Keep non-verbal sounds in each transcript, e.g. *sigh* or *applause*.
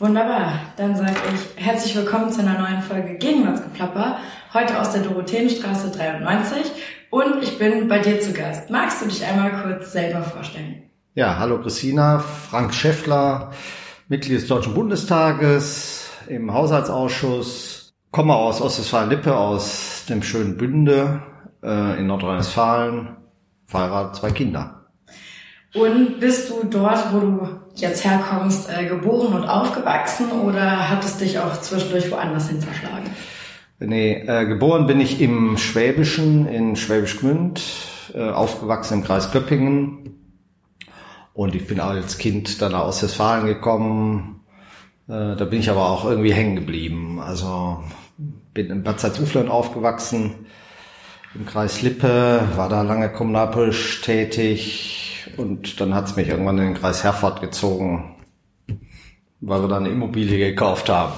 Wunderbar, dann sage ich herzlich willkommen zu einer neuen Folge Gegenwartsgeplapper, heute aus der Dorotheenstraße 93 und ich bin bei dir zu Gast. Magst du dich einmal kurz selber vorstellen? Ja, hallo Christina, Frank Schäffler, Mitglied des Deutschen Bundestages im Haushaltsausschuss, komme aus Ostwestfalen-Lippe, aus dem schönen Bünde äh, in Nordrhein-Westfalen, verheiratet, zwei Kinder. Und bist du dort, wo du jetzt herkommst, äh, geboren und aufgewachsen oder hat es dich auch zwischendurch woanders hin verschlagen? Nee, äh, geboren bin ich im Schwäbischen, in Schwäbisch Gmünd, äh, aufgewachsen im Kreis Göppingen. Und ich bin als Kind dann aus Westfalen gekommen. Äh, da bin ich aber auch irgendwie hängen geblieben. Also bin in Bad Salzuflen aufgewachsen, im Kreis Lippe, war da lange kommunalpolitisch tätig, und dann hat es mich irgendwann in den Kreis Herford gezogen, weil wir dann eine Immobilie gekauft haben.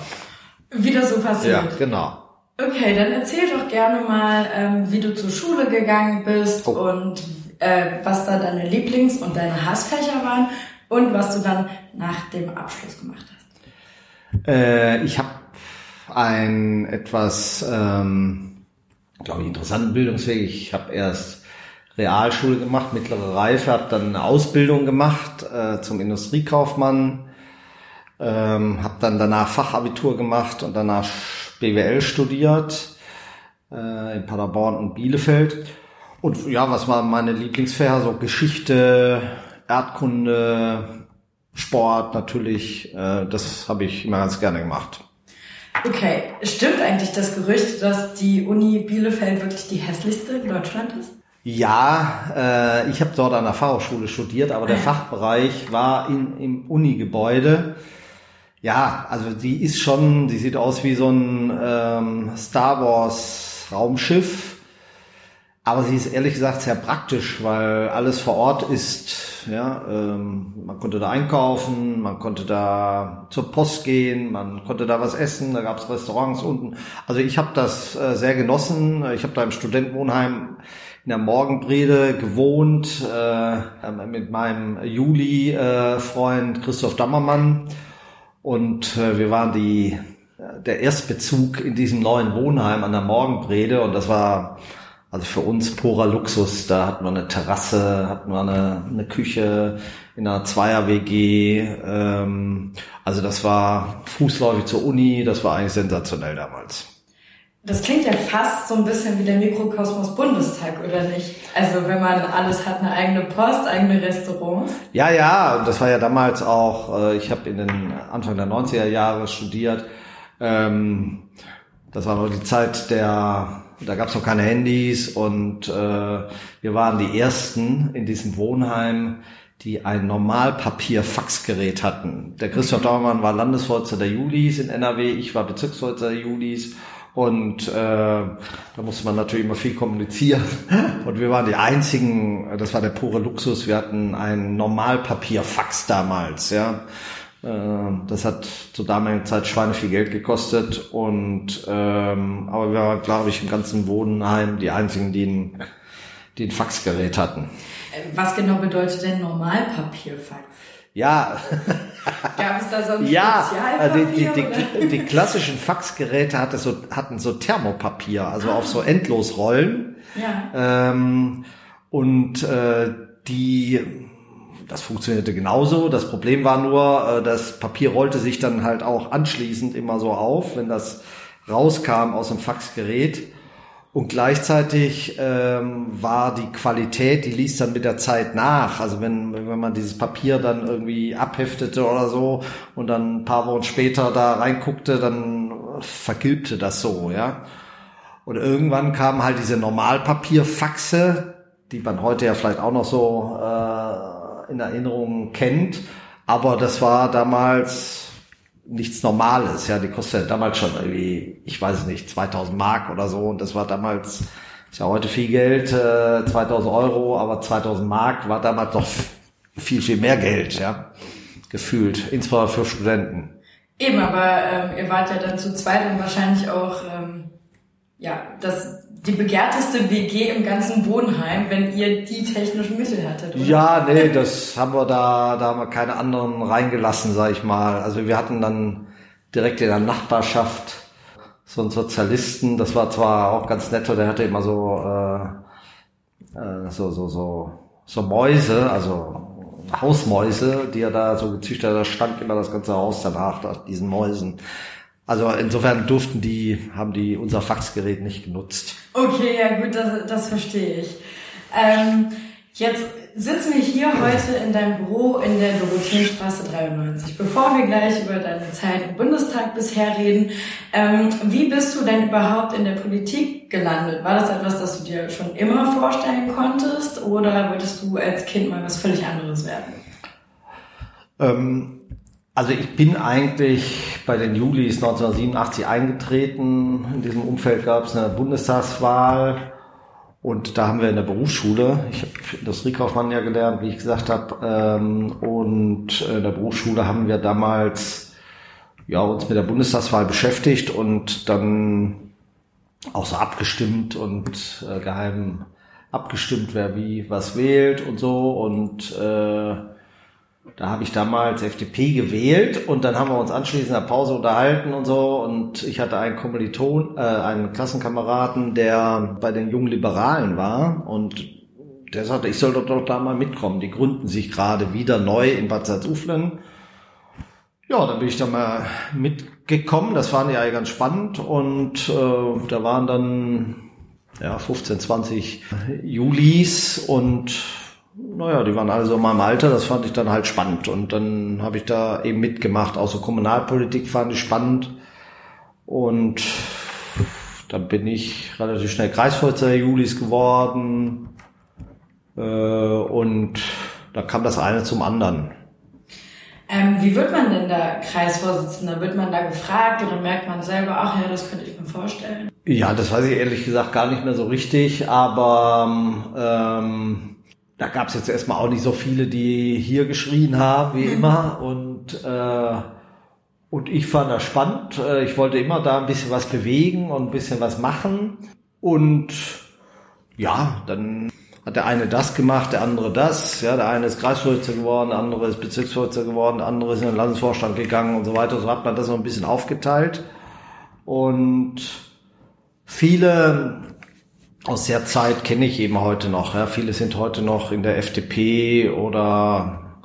Wieder so passiert. Ja, genau. Okay, dann erzähl doch gerne mal, ähm, wie du zur Schule gegangen bist oh. und äh, was da deine Lieblings- und deine Hassfächer waren und was du dann nach dem Abschluss gemacht hast. Äh, ich habe ein etwas, ähm, glaube ich, interessanten Bildungsweg. Ich habe erst Realschule gemacht, mittlere Reife, habe dann eine Ausbildung gemacht äh, zum Industriekaufmann, ähm, habe dann danach Fachabitur gemacht und danach BWL studiert äh, in Paderborn und Bielefeld. Und ja, was waren meine Lieblingsfächer? So Geschichte, Erdkunde, Sport natürlich. Äh, das habe ich immer ganz gerne gemacht. Okay, stimmt eigentlich das Gerücht, dass die Uni Bielefeld wirklich die hässlichste in Deutschland ist? Ja, äh, ich habe dort an der Fachhochschule studiert, aber der *laughs* Fachbereich war in, im Uni-Gebäude. Ja, also die ist schon, die sieht aus wie so ein ähm, Star Wars Raumschiff. Aber sie ist ehrlich gesagt sehr praktisch, weil alles vor Ort ist. Ja, ähm, man konnte da einkaufen, man konnte da zur Post gehen, man konnte da was essen, da gab es Restaurants unten. Also ich habe das äh, sehr genossen. Ich habe da im Studentenwohnheim in der Morgenbrede gewohnt äh, mit meinem Juli-Freund äh, Christoph Dammermann. Und äh, wir waren die, der Erstbezug in diesem neuen Wohnheim an der Morgenbrede. Und das war also für uns purer Luxus. Da hatten wir eine Terrasse, hatten wir eine, eine Küche in einer Zweier-WG. Ähm, also das war fußläufig zur Uni. Das war eigentlich sensationell damals. Das klingt ja fast so ein bisschen wie der Mikrokosmos Bundestag, oder nicht? Also wenn man alles hat, eine eigene Post, eigene Restaurants. Ja, ja, das war ja damals auch, äh, ich habe in den Anfang der 90er Jahre studiert. Ähm, das war noch die Zeit der, da gab es noch keine Handys und äh, wir waren die Ersten in diesem Wohnheim, die ein Normalpapier-Faxgerät hatten. Der Christoph Dauermann war Landesvorsitzender der Julis in NRW, ich war Bezirksvorsitzender der Julis und äh, da musste man natürlich immer viel kommunizieren. *laughs* Und wir waren die einzigen, das war der pure Luxus, wir hatten ein Normalpapierfax damals, ja. Äh, das hat zur damaligen Zeit Schweine viel Geld gekostet. Und ähm, aber wir waren, glaube ich, im ganzen Wohnheim die einzigen, die ein, die ein Faxgerät hatten. Was genau bedeutet denn Normalpapierfax? Ja. *laughs* Gab es da so ein Ja, also die, die, die, klassischen Faxgeräte hatte so, hatten so Thermopapier, also ah. auf so Endlosrollen. Ja. Ähm, und äh, die, das funktionierte genauso. Das Problem war nur, äh, das Papier rollte sich dann halt auch anschließend immer so auf, wenn das rauskam aus dem Faxgerät. Und gleichzeitig ähm, war die Qualität, die ließ dann mit der Zeit nach. Also wenn, wenn man dieses Papier dann irgendwie abheftete oder so und dann ein paar Wochen später da reinguckte, dann vergilbte das so, ja. Und irgendwann kamen halt diese Normalpapierfaxe, die man heute ja vielleicht auch noch so äh, in Erinnerung kennt. Aber das war damals nichts Normales. Ja, die kostet damals schon irgendwie, ich weiß nicht, 2000 Mark oder so. Und das war damals, ist ja heute viel Geld, äh, 2000 Euro, aber 2000 Mark war damals noch viel, viel mehr Geld, ja, gefühlt, insbesondere für Studenten. Eben, aber ähm, ihr wart ja dann zu zweit und wahrscheinlich auch, ähm, ja, das die begehrteste WG im ganzen Wohnheim, wenn ihr die technischen Mittel hattet, oder? Ja, nee, das haben wir da, da haben wir keine anderen reingelassen, sag ich mal. Also wir hatten dann direkt in der Nachbarschaft so einen Sozialisten, das war zwar auch ganz nett, der hatte immer so, äh, äh, so, so, so, so Mäuse, also Hausmäuse, die er da so gezüchtet hat, da stank immer das ganze Haus danach, nach diesen Mäusen. Also insofern durften die, haben die unser Faxgerät nicht genutzt. Okay, ja gut, das, das verstehe ich. Ähm, jetzt sitzen wir hier heute in deinem Büro in der Dorotheenstraße 93. Bevor wir gleich über deine Zeit im Bundestag bisher reden, ähm, wie bist du denn überhaupt in der Politik gelandet? War das etwas, das du dir schon immer vorstellen konntest oder wolltest du als Kind mal was völlig anderes werden? Ähm also ich bin eigentlich bei den Julis 1987 eingetreten. In diesem Umfeld gab es eine Bundestagswahl und da haben wir in der Berufsschule, ich habe Industriekaufmann ja gelernt, wie ich gesagt habe, ähm, und in der Berufsschule haben wir damals ja, uns mit der Bundestagswahl beschäftigt und dann auch so abgestimmt und äh, geheim abgestimmt, wer wie was wählt und so und äh, da habe ich damals FDP gewählt und dann haben wir uns anschließend in der Pause unterhalten und so und ich hatte einen Kommiliton, äh, einen Klassenkameraden, der bei den jungen Liberalen war und der sagte, ich soll doch, doch da mal mitkommen. Die gründen sich gerade wieder neu in Bad Salzuflen. Ja, da bin ich dann mal mitgekommen. Das fand ich eigentlich ganz spannend und äh, da waren dann ja 15, 20 Julis und naja, die waren alle so in meinem Alter, das fand ich dann halt spannend. Und dann habe ich da eben mitgemacht. Auch so Kommunalpolitik fand ich spannend. Und dann bin ich relativ schnell Kreisvorsitzender Julis geworden. Äh, und da kam das eine zum anderen. Ähm, wie wird man denn da Kreisvorsitzender? Wird man da gefragt oder merkt man selber, ach ja, das könnte ich mir vorstellen? Ja, das weiß ich ehrlich gesagt gar nicht mehr so richtig, aber ähm, da gab es jetzt erstmal auch nicht so viele, die hier geschrien haben, wie mhm. immer. Und, äh, und ich fand das spannend. Äh, ich wollte immer da ein bisschen was bewegen und ein bisschen was machen. Und ja, dann hat der eine das gemacht, der andere das. Ja, der eine ist Kreisvorsitzender geworden, der andere ist Bezirksvorsitzender geworden, der andere ist in den Landesvorstand gegangen und so weiter. So hat man das so ein bisschen aufgeteilt. Und viele aus der Zeit kenne ich eben heute noch. Ja. Viele sind heute noch in der FDP oder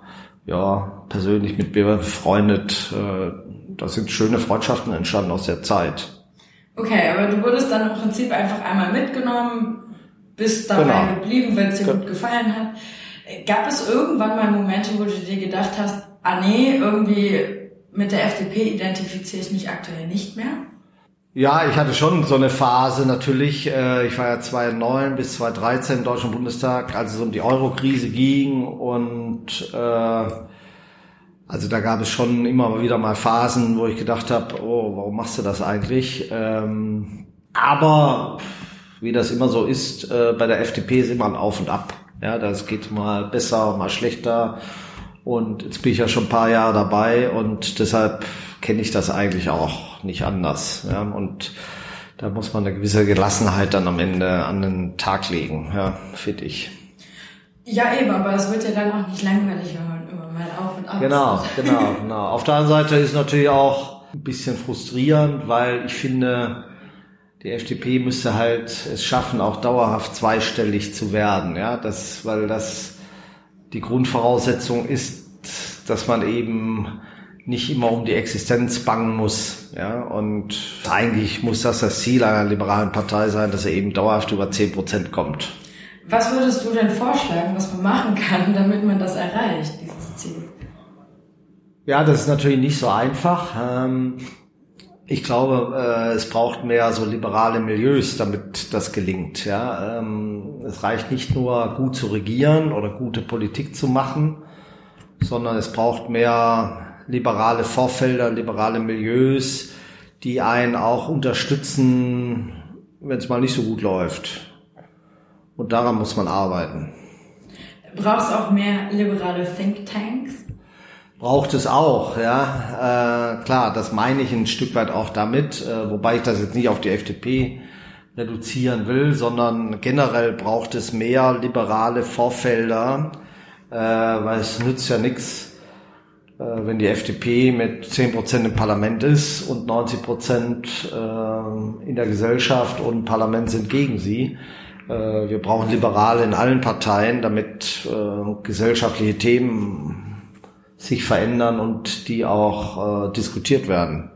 ja, persönlich mit mir befreundet. Äh, da sind schöne Freundschaften entstanden aus der Zeit. Okay, aber du wurdest dann im Prinzip einfach einmal mitgenommen, bist dabei genau. geblieben, weil es dir gut gefallen hat. Gab es irgendwann mal Momente, wo du dir gedacht hast, ah nee, irgendwie mit der FDP identifiziere ich mich aktuell nicht mehr? Ja, ich hatte schon so eine Phase natürlich. Äh, ich war ja 2009 bis 2013 im Deutschen Bundestag, als es um die Euro-Krise ging und äh, also da gab es schon immer wieder mal Phasen, wo ich gedacht habe, oh, warum machst du das eigentlich? Ähm, aber wie das immer so ist, äh, bei der FDP ist immer ein Auf und Ab. Ja, das geht mal besser, mal schlechter. Und jetzt bin ich ja schon ein paar Jahre dabei und deshalb kenne ich das eigentlich auch nicht anders. Ja? Und da muss man eine gewisse Gelassenheit dann am Ende an den Tag legen, ja, finde ich. Ja, eben, aber es wird ja dann auch nicht langweilig, wenn man immer mal auf und ab Genau, genau, genau. Auf der anderen Seite ist natürlich auch ein bisschen frustrierend, weil ich finde, die FDP müsste halt es schaffen, auch dauerhaft zweistellig zu werden, ja, das, weil das die Grundvoraussetzung ist, dass man eben nicht immer um die Existenz bangen muss. Ja, und eigentlich muss das das Ziel einer liberalen Partei sein, dass er eben dauerhaft über 10 Prozent kommt. Was würdest du denn vorschlagen, was man machen kann, damit man das erreicht, dieses Ziel? Ja, das ist natürlich nicht so einfach. Ähm, ich glaube, äh, es braucht mehr so liberale Milieus, damit das gelingt. Ja, ähm, es reicht nicht nur gut zu regieren oder gute Politik zu machen, sondern es braucht mehr liberale Vorfelder, liberale Milieus, die einen auch unterstützen, wenn es mal nicht so gut läuft. Und daran muss man arbeiten. Brauchst auch mehr liberale Thinktanks? Braucht es auch, ja. Äh, klar, das meine ich ein Stück weit auch damit, äh, wobei ich das jetzt nicht auf die FDP reduzieren will, sondern generell braucht es mehr liberale Vorfelder, äh, weil es nützt ja nichts, wenn die FDP mit 10 Prozent im Parlament ist und 90 Prozent äh, in der Gesellschaft und Parlament sind gegen sie. Äh, wir brauchen Liberale in allen Parteien, damit äh, gesellschaftliche Themen sich verändern und die auch äh, diskutiert werden.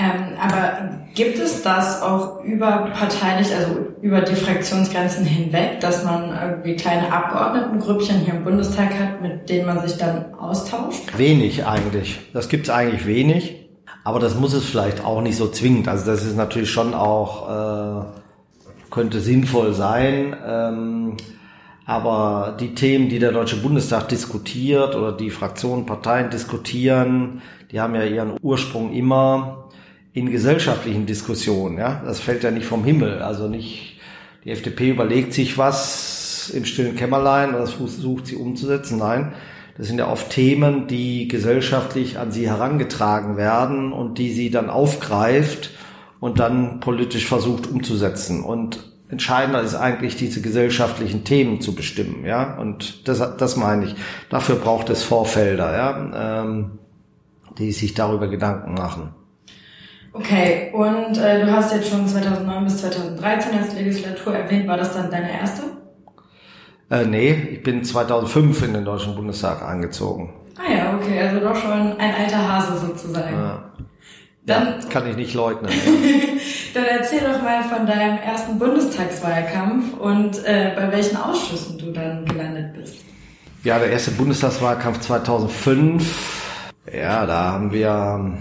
Ähm, aber gibt es das auch überparteilich, also über die Fraktionsgrenzen hinweg, dass man irgendwie kleine Abgeordnetengrüppchen hier im Bundestag hat, mit denen man sich dann austauscht? Wenig eigentlich. Das gibt es eigentlich wenig. Aber das muss es vielleicht auch nicht so zwingend. Also das ist natürlich schon auch, äh, könnte sinnvoll sein. Ähm, aber die Themen, die der Deutsche Bundestag diskutiert oder die Fraktionen, Parteien diskutieren, die haben ja ihren Ursprung immer in gesellschaftlichen Diskussionen. Ja, das fällt ja nicht vom Himmel. Also nicht die FDP überlegt sich was im stillen Kämmerlein das versucht sie umzusetzen. Nein, das sind ja oft Themen, die gesellschaftlich an sie herangetragen werden und die sie dann aufgreift und dann politisch versucht umzusetzen. Und entscheidender ist eigentlich, diese gesellschaftlichen Themen zu bestimmen. Ja, und das, das meine ich. Dafür braucht es Vorfelder, ja, ähm, die sich darüber Gedanken machen. Okay, und äh, du hast jetzt schon 2009 bis 2013 als Legislatur erwähnt. War das dann deine erste? Äh, nee, ich bin 2005 in den Deutschen Bundestag eingezogen. Ah ja, okay, also doch schon ein alter Hase sozusagen. Ja. Dann ja, kann ich nicht leugnen. *laughs* dann erzähl doch mal von deinem ersten Bundestagswahlkampf und äh, bei welchen Ausschüssen du dann gelandet bist. Ja, der erste Bundestagswahlkampf 2005. Ja, da haben wir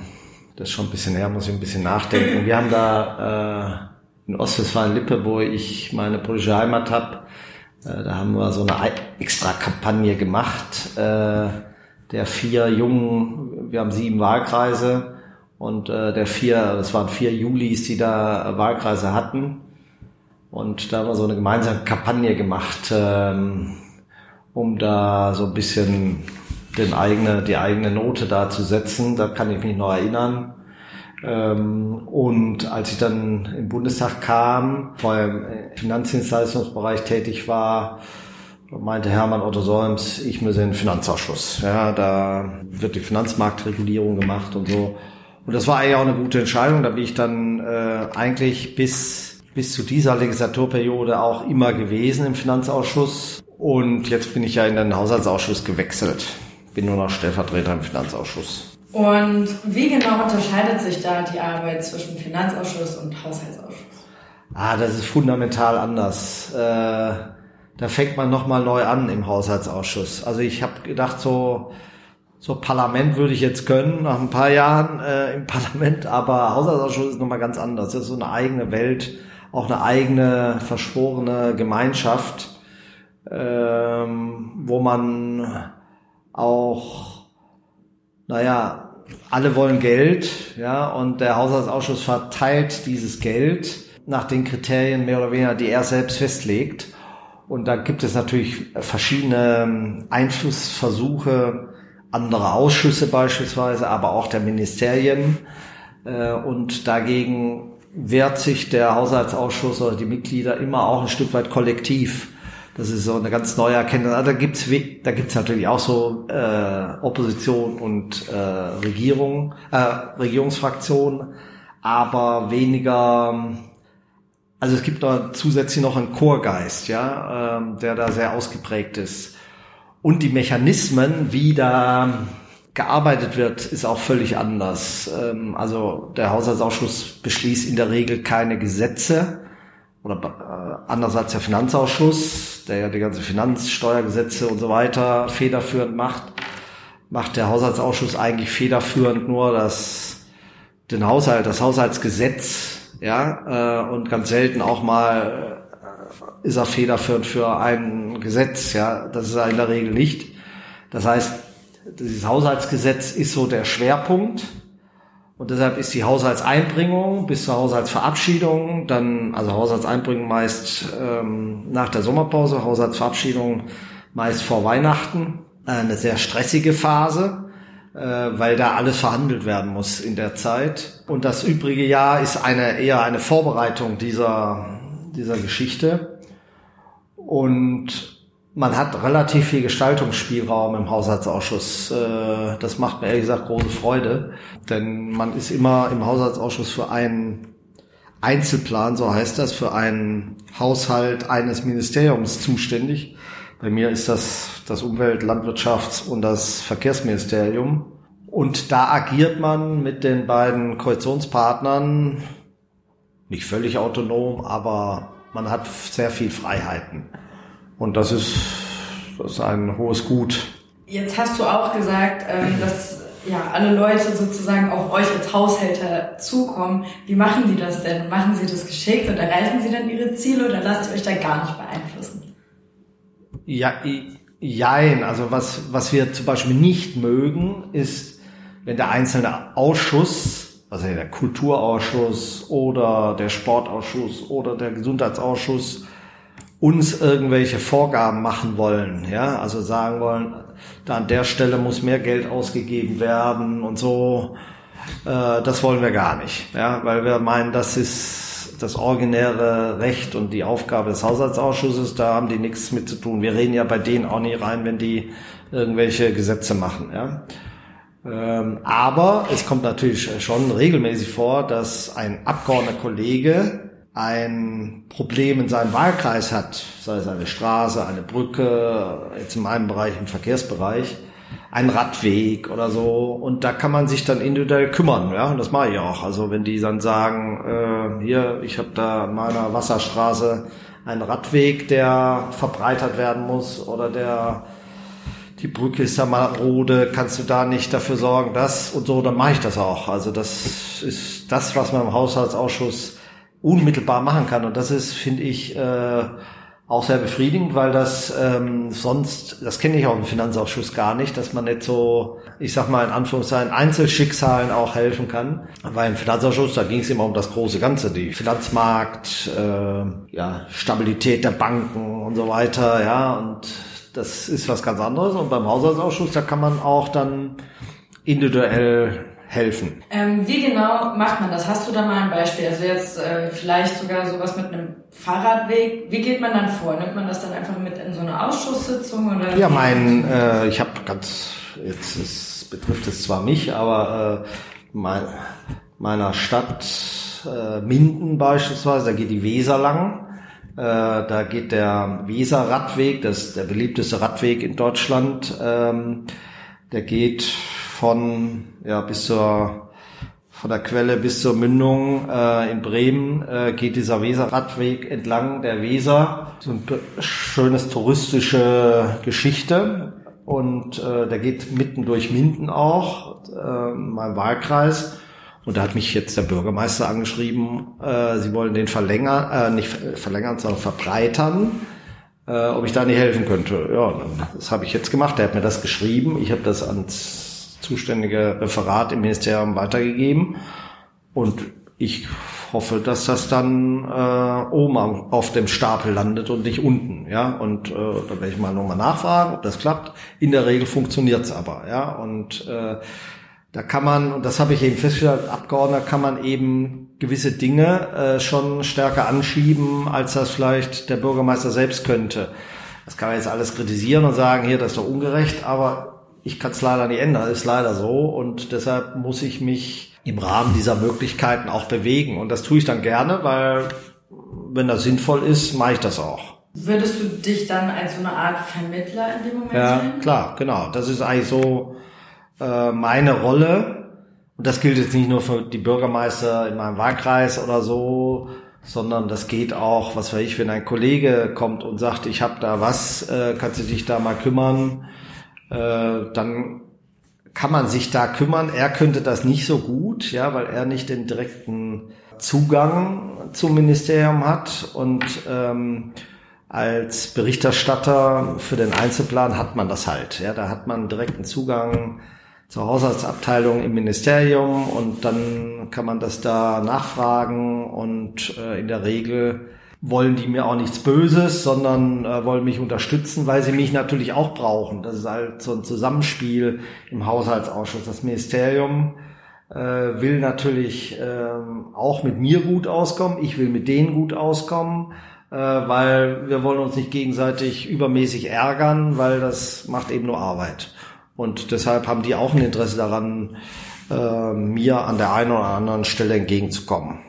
das ist schon ein bisschen her, muss ich ein bisschen nachdenken. Wir haben da äh, in Ostwestfalen-Lippe, wo ich meine politische Heimat habe, äh, da haben wir so eine extra Kampagne gemacht, äh, der vier jungen, wir haben sieben Wahlkreise und äh, der vier, das waren vier Julis, die da Wahlkreise hatten. Und da haben wir so eine gemeinsame Kampagne gemacht, ähm, um da so ein bisschen den eigene, die eigene Note da zu setzen. Da kann ich mich noch erinnern. Ähm, und als ich dann im Bundestag kam, vorher im Finanzdienstleistungsbereich tätig war, meinte Hermann Otto Solms, ich muss in den Finanzausschuss. Ja, da wird die Finanzmarktregulierung gemacht und so. Und das war eigentlich auch eine gute Entscheidung. Da bin ich dann äh, eigentlich bis, bis zu dieser Legislaturperiode auch immer gewesen im Finanzausschuss. Und jetzt bin ich ja in den Haushaltsausschuss gewechselt bin nur noch Stellvertreter im Finanzausschuss. Und wie genau unterscheidet sich da die Arbeit zwischen Finanzausschuss und Haushaltsausschuss? Ah, das ist fundamental anders. Äh, da fängt man nochmal neu an im Haushaltsausschuss. Also ich habe gedacht, so, so Parlament würde ich jetzt können, nach ein paar Jahren äh, im *laughs* Parlament, aber Haushaltsausschuss ist nochmal ganz anders. Das ist so eine eigene Welt, auch eine eigene verschworene Gemeinschaft, ähm, wo man auch, naja, alle wollen Geld, ja, und der Haushaltsausschuss verteilt dieses Geld nach den Kriterien mehr oder weniger, die er selbst festlegt. Und da gibt es natürlich verschiedene ähm, Einflussversuche anderer Ausschüsse beispielsweise, aber auch der Ministerien. Äh, und dagegen wehrt sich der Haushaltsausschuss oder die Mitglieder immer auch ein Stück weit kollektiv. Das ist so eine ganz neue Erkenntnis. Also da gibt's da gibt's natürlich auch so äh, Opposition und äh, Regierung, äh, Regierungsfraktionen, aber weniger. Also es gibt da zusätzlich noch einen Chorgeist, ja, ähm, der da sehr ausgeprägt ist. Und die Mechanismen, wie da gearbeitet wird, ist auch völlig anders. Ähm, also der Haushaltsausschuss beschließt in der Regel keine Gesetze, oder äh, anders als der Finanzausschuss, der ja die ganze Finanzsteuergesetze und so weiter federführend macht, macht der Haushaltsausschuss eigentlich federführend nur das den Haushalt, das Haushaltsgesetz, ja, äh, und ganz selten auch mal äh, ist er federführend für ein Gesetz, ja, das ist er in der Regel nicht. Das heißt, dieses Haushaltsgesetz ist so der Schwerpunkt und deshalb ist die Haushaltseinbringung bis zur Haushaltsverabschiedung, dann, also Haushaltseinbringung meist ähm, nach der Sommerpause, Haushaltsverabschiedung meist vor Weihnachten, eine sehr stressige Phase, äh, weil da alles verhandelt werden muss in der Zeit. Und das übrige Jahr ist eine eher eine Vorbereitung dieser, dieser Geschichte. Und man hat relativ viel Gestaltungsspielraum im Haushaltsausschuss. Äh, das macht mir ehrlich gesagt große Freude, denn man ist immer im Haushaltsausschuss für einen Einzelplan, so heißt das, für einen Haushalt eines Ministeriums zuständig. Bei mir ist das das Umwelt-, Landwirtschafts- und das Verkehrsministerium. Und da agiert man mit den beiden Koalitionspartnern nicht völlig autonom, aber man hat sehr viel Freiheiten. Und das ist, das ist ein hohes Gut. Jetzt hast du auch gesagt, ähm, dass ja, alle Leute sozusagen auf euch als Haushälter zukommen. Wie machen die das denn? Machen sie das geschickt und erreichen sie dann ihre Ziele oder lasst ihr euch da gar nicht beeinflussen? Ja, jein. Also was, was wir zum Beispiel nicht mögen, ist, wenn der einzelne Ausschuss, also der Kulturausschuss oder der Sportausschuss oder der Gesundheitsausschuss uns irgendwelche Vorgaben machen wollen, ja, also sagen wollen, da an der Stelle muss mehr Geld ausgegeben werden und so, äh, das wollen wir gar nicht, ja, weil wir meinen, das ist das originäre Recht und die Aufgabe des Haushaltsausschusses, da haben die nichts mit zu tun. Wir reden ja bei denen auch nicht rein, wenn die irgendwelche Gesetze machen, ja. Ähm, aber es kommt natürlich schon regelmäßig vor, dass ein Abgeordneter Kollege ein Problem in seinem Wahlkreis hat, sei es eine Straße, eine Brücke, jetzt in meinem Bereich, im Verkehrsbereich, ein Radweg oder so. Und da kann man sich dann individuell kümmern, ja, und das mache ich auch. Also wenn die dann sagen, äh, hier, ich habe da in meiner Wasserstraße einen Radweg, der verbreitert werden muss oder der die Brücke ist da marode, kannst du da nicht dafür sorgen, das und so, dann mache ich das auch. Also das ist das, was man im Haushaltsausschuss unmittelbar machen kann. Und das ist, finde ich, äh, auch sehr befriedigend, weil das ähm, sonst, das kenne ich auch im Finanzausschuss gar nicht, dass man nicht so, ich sag mal in Anführungszeichen, Einzelschicksalen auch helfen kann. Weil im Finanzausschuss, da ging es immer um das große Ganze, die Finanzmarkt, äh, ja, Stabilität der Banken und so weiter, ja, und das ist was ganz anderes. Und beim Haushaltsausschuss, da kann man auch dann individuell helfen. Ähm, wie genau macht man das? Hast du da mal ein Beispiel? Also jetzt äh, vielleicht sogar sowas mit einem Fahrradweg. Wie geht man dann vor? Nimmt man das dann einfach mit in so eine Ausschusssitzung? Oder ja, mein, äh, ich habe ganz, jetzt ist, betrifft es zwar mich, aber äh, mein, meiner Stadt äh, Minden beispielsweise, da geht die Weser lang. Äh, da geht der Weser-Radweg, das ist der beliebteste Radweg in Deutschland. Ähm, der geht von ja bis zur von der Quelle bis zur Mündung äh, in Bremen äh, geht dieser Weserradweg entlang der Weser. So ein schönes touristische Geschichte und äh, der geht mitten durch Minden auch, äh, mein Wahlkreis. Und da hat mich jetzt der Bürgermeister angeschrieben, äh, sie wollen den verlängern, äh, nicht verlängern, sondern verbreitern, äh, ob ich da nicht helfen könnte. Ja, das habe ich jetzt gemacht. Der hat mir das geschrieben. Ich habe das ans zuständige Referat im Ministerium weitergegeben. Und ich hoffe, dass das dann äh, oben auf dem Stapel landet und nicht unten. Ja, und äh, da werde ich mal nochmal nachfragen, ob das klappt. In der Regel funktioniert's aber. Ja, und äh, da kann man, und das habe ich eben festgestellt, Abgeordneter kann man eben gewisse Dinge äh, schon stärker anschieben, als das vielleicht der Bürgermeister selbst könnte. Das kann man jetzt alles kritisieren und sagen, hier, das ist doch ungerecht, aber ich kann es leider nicht ändern, ist leider so und deshalb muss ich mich im Rahmen dieser Möglichkeiten auch bewegen und das tue ich dann gerne, weil wenn das sinnvoll ist, mache ich das auch. Würdest du dich dann als so eine Art Vermittler in dem Moment ja, sehen? Ja, klar, genau. Das ist eigentlich so äh, meine Rolle und das gilt jetzt nicht nur für die Bürgermeister in meinem Wahlkreis oder so, sondern das geht auch, was weiß ich, wenn ein Kollege kommt und sagt, ich habe da was, äh, kannst du dich da mal kümmern? Äh, dann kann man sich da kümmern. Er könnte das nicht so gut, ja, weil er nicht den direkten Zugang zum Ministerium hat und ähm, als Berichterstatter für den Einzelplan hat man das halt. Ja, da hat man direkten Zugang zur Haushaltsabteilung im Ministerium und dann kann man das da nachfragen und äh, in der Regel wollen die mir auch nichts Böses, sondern äh, wollen mich unterstützen, weil sie mich natürlich auch brauchen. Das ist halt so ein Zusammenspiel im Haushaltsausschuss. Das Ministerium äh, will natürlich äh, auch mit mir gut auskommen. Ich will mit denen gut auskommen, äh, weil wir wollen uns nicht gegenseitig übermäßig ärgern, weil das macht eben nur Arbeit. Und deshalb haben die auch ein Interesse daran, äh, mir an der einen oder anderen Stelle entgegenzukommen.